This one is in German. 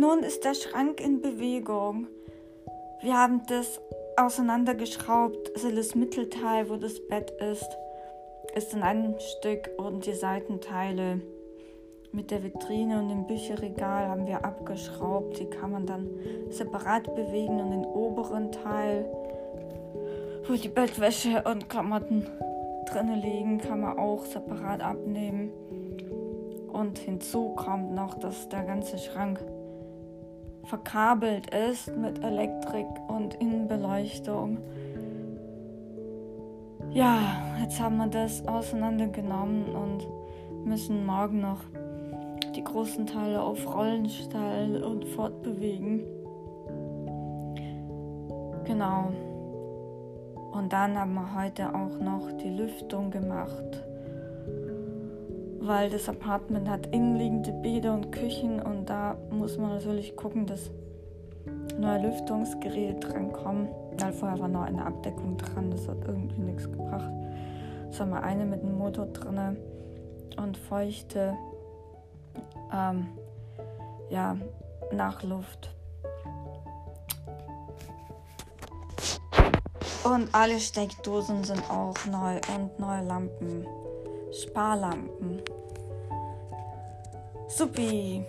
Nun ist der Schrank in Bewegung. Wir haben das auseinandergeschraubt. Also das Mittelteil, wo das Bett ist, ist in einem Stück und die Seitenteile mit der Vitrine und dem Bücherregal haben wir abgeschraubt. Die kann man dann separat bewegen und den oberen Teil, wo die Bettwäsche und Klamotten drinnen liegen, kann man auch separat abnehmen. Und hinzu kommt noch, dass der ganze Schrank verkabelt ist mit Elektrik und Innenbeleuchtung. Ja, jetzt haben wir das auseinandergenommen und müssen morgen noch die großen Teile auf Rollen stellen und fortbewegen. Genau. Und dann haben wir heute auch noch die Lüftung gemacht weil das Apartment hat innenliegende Bäder und Küchen und muss man natürlich gucken, dass neue Lüftungsgeräte drankommen. Weil vorher war noch eine Abdeckung dran, das hat irgendwie nichts gebracht. Jetzt haben wir eine mit dem Motor drin und feuchte ähm, ja, Nachluft. Und alle Steckdosen sind auch neu und neue Lampen. Sparlampen. Supi.